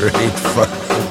great fun.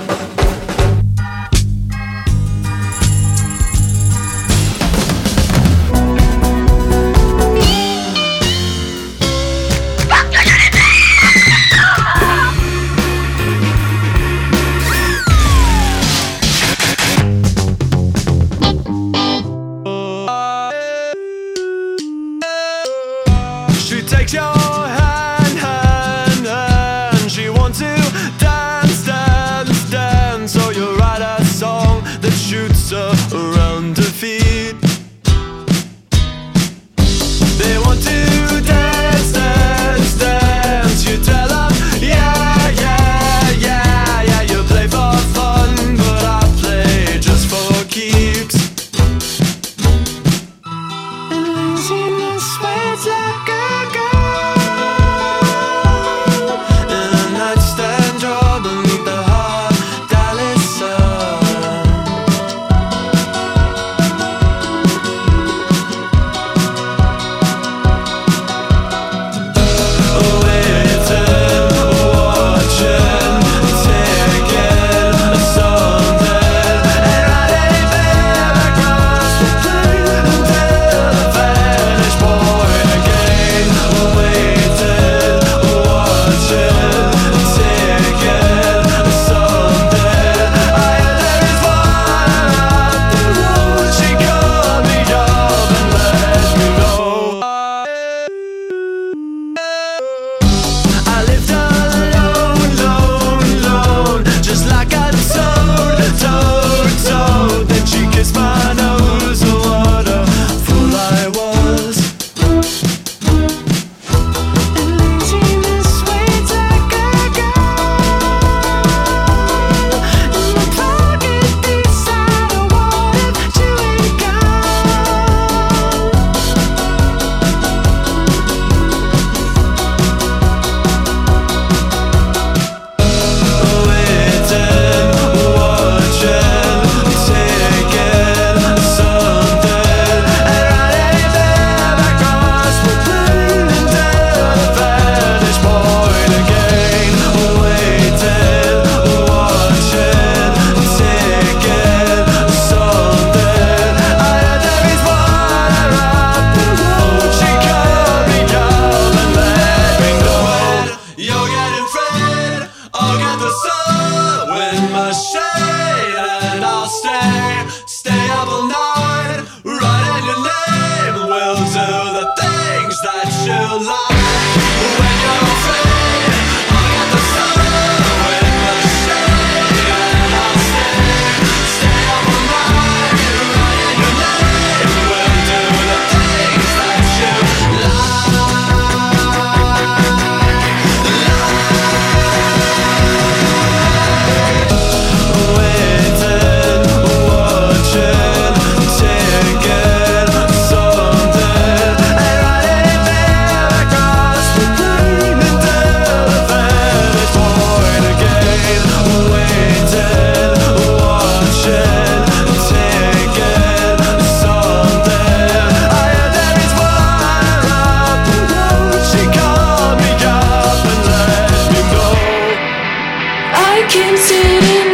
What you want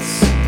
this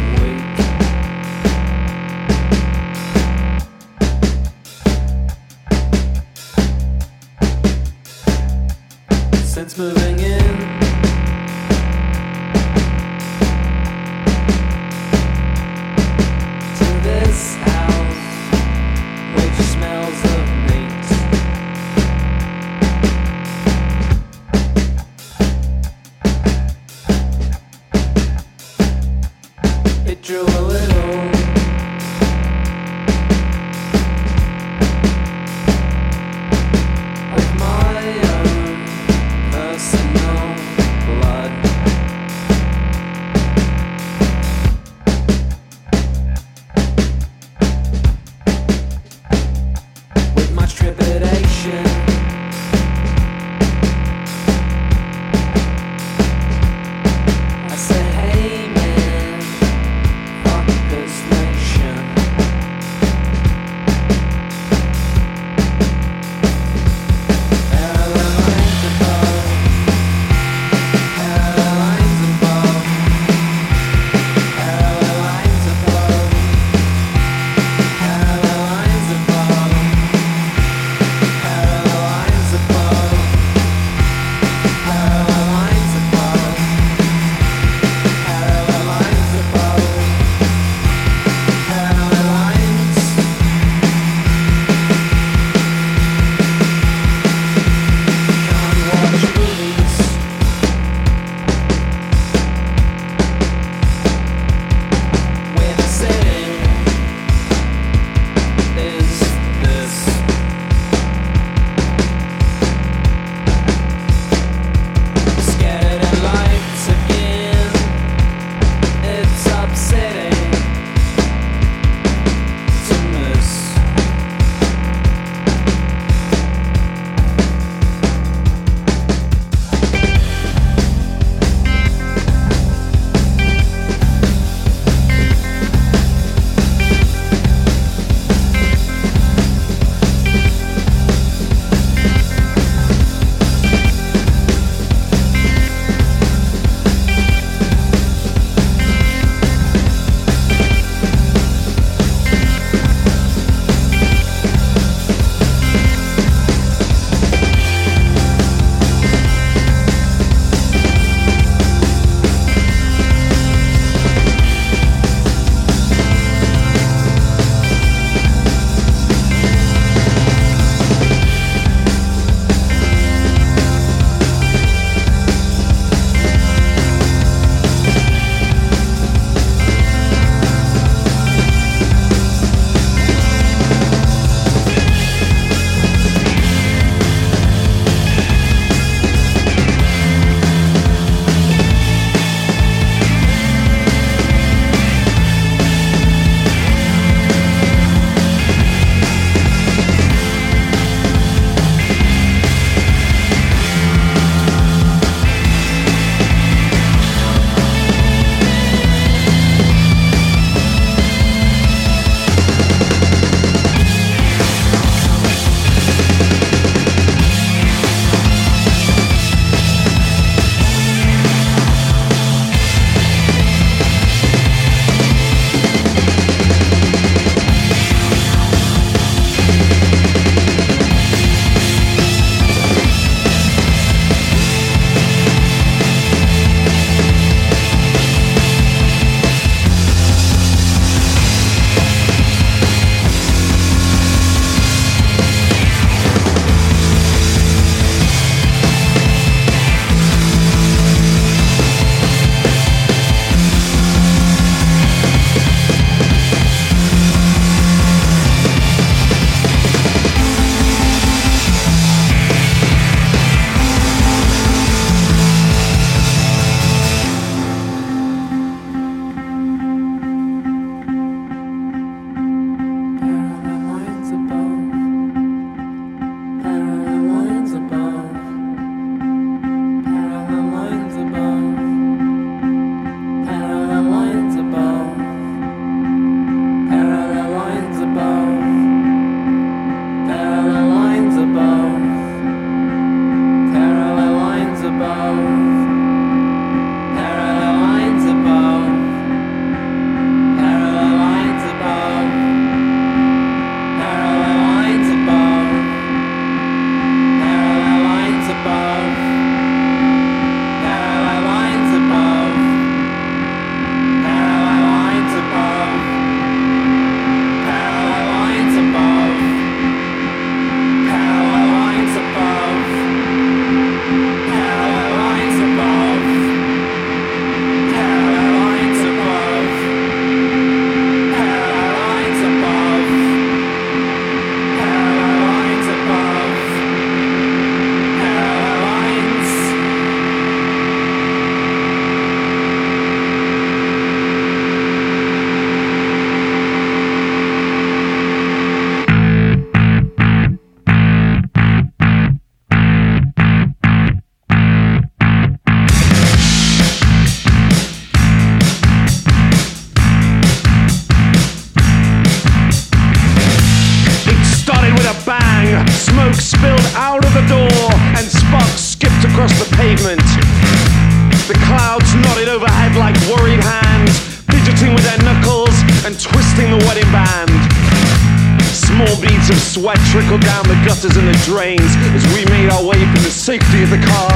drains as we made our way from the safety of the car.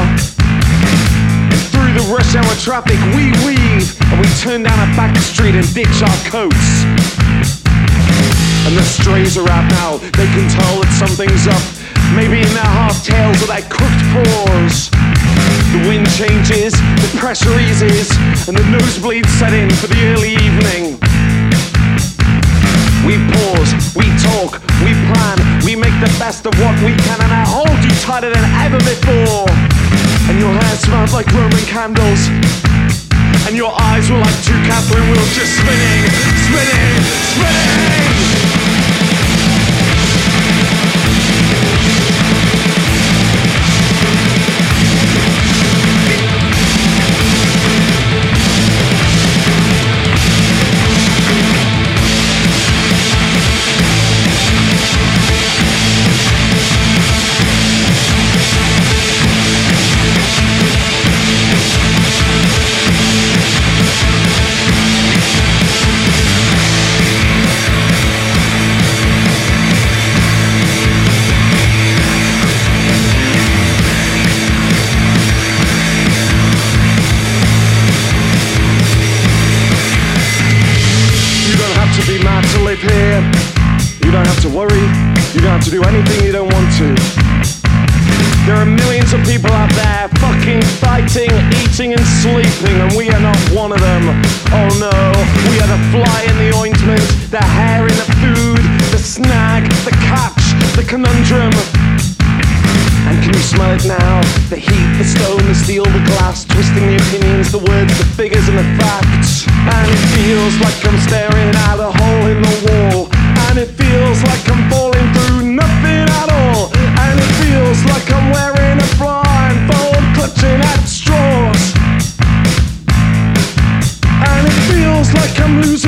Through the rush hour traffic, we weave and we turn down a back street and ditch our coats. And the strays are out now, they can tell that something's up. Maybe in their half tails or their crooked paws. The wind changes, the pressure eases, and the nosebleeds set in for the early evening. We pause, we talk, we plan, we make the best of what we can, and I hold you tighter than ever before. And your hair smells like Roman candles, and your eyes were like two Catherine wheels just spinning, spinning, spinning. Now? The heat, the stone, the steel, the glass, twisting the opinions, the words, the figures, and the facts. And it feels like I'm staring at a hole in the wall. And it feels like I'm falling through nothing at all. And it feels like I'm wearing a blindfold, clutching at straws. And it feels like I'm losing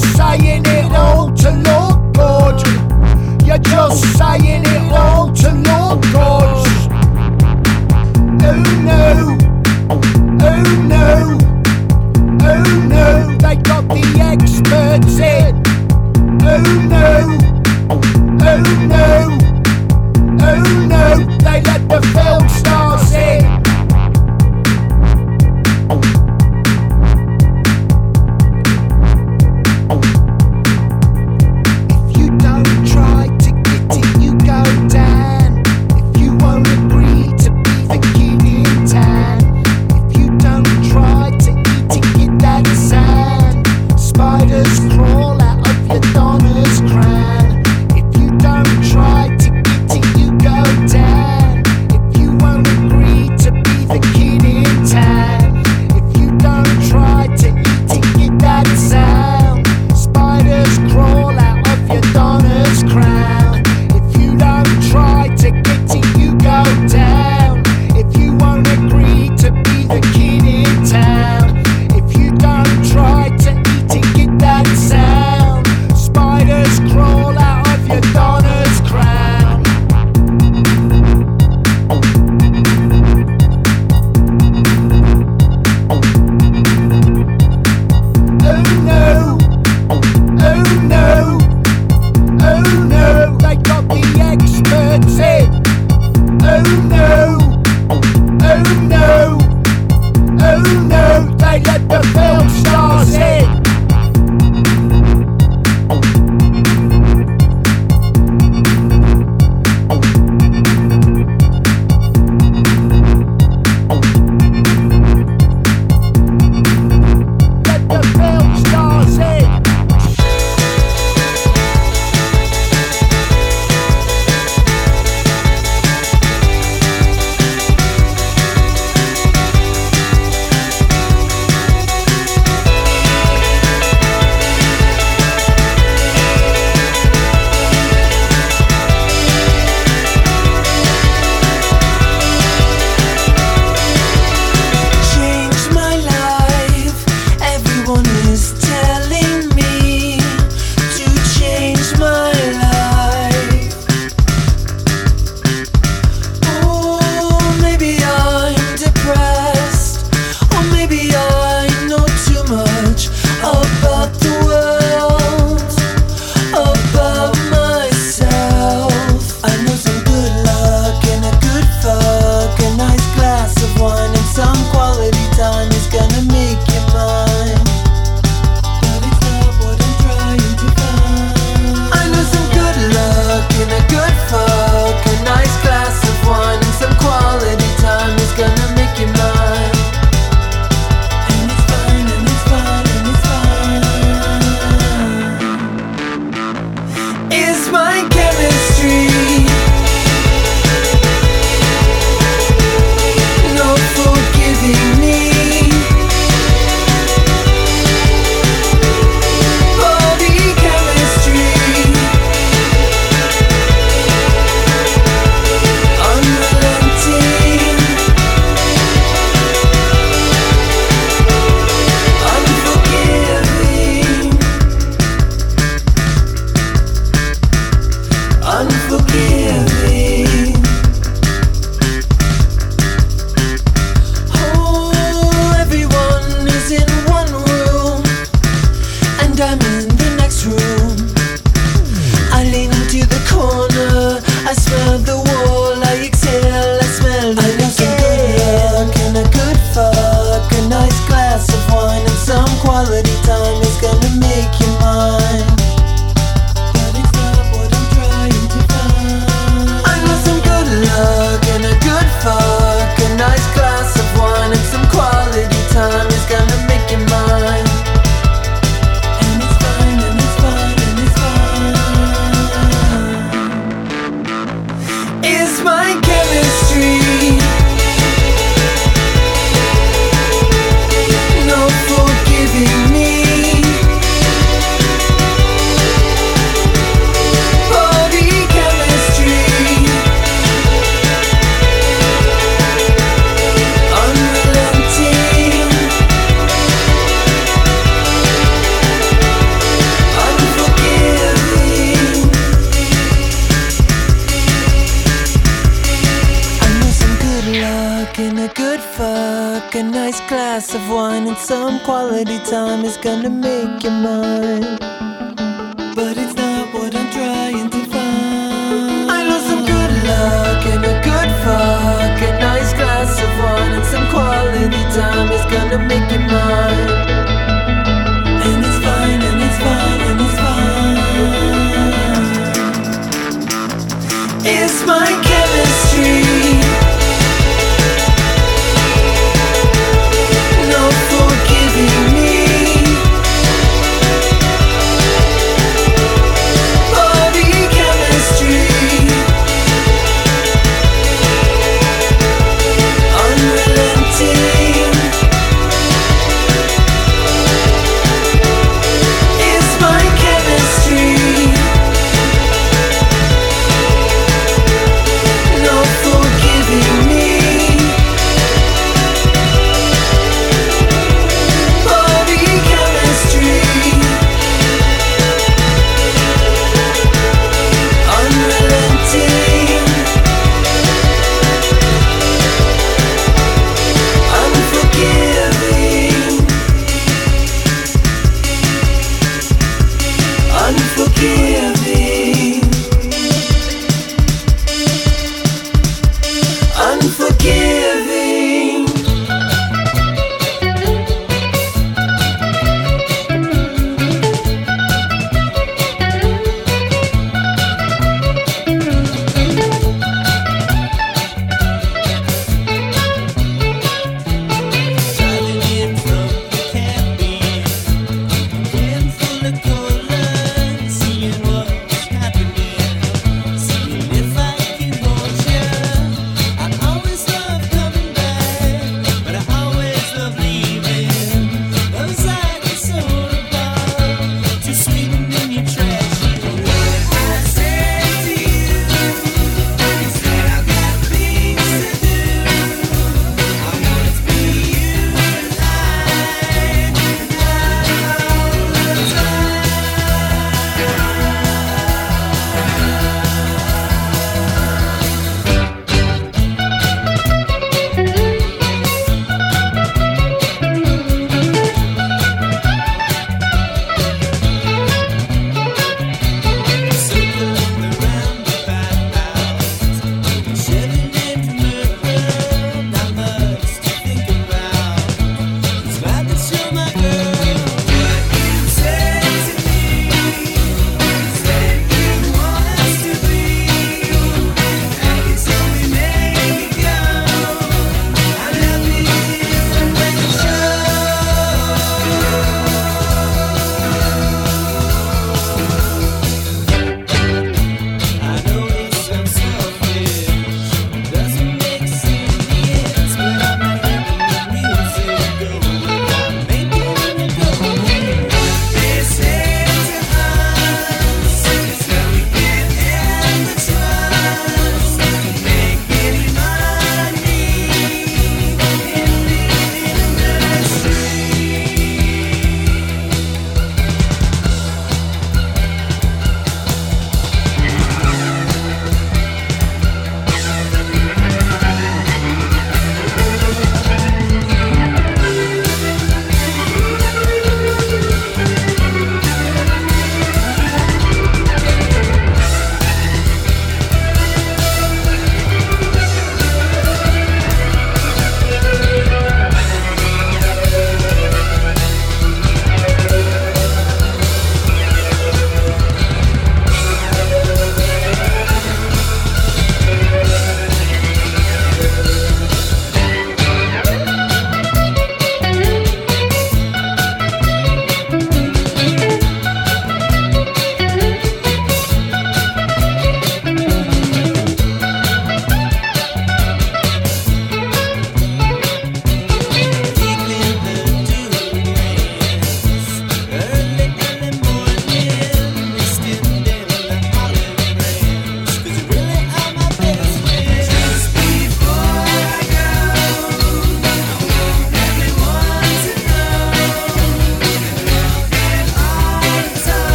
just saying it all to look good. You're just saying it all to look unforgiving.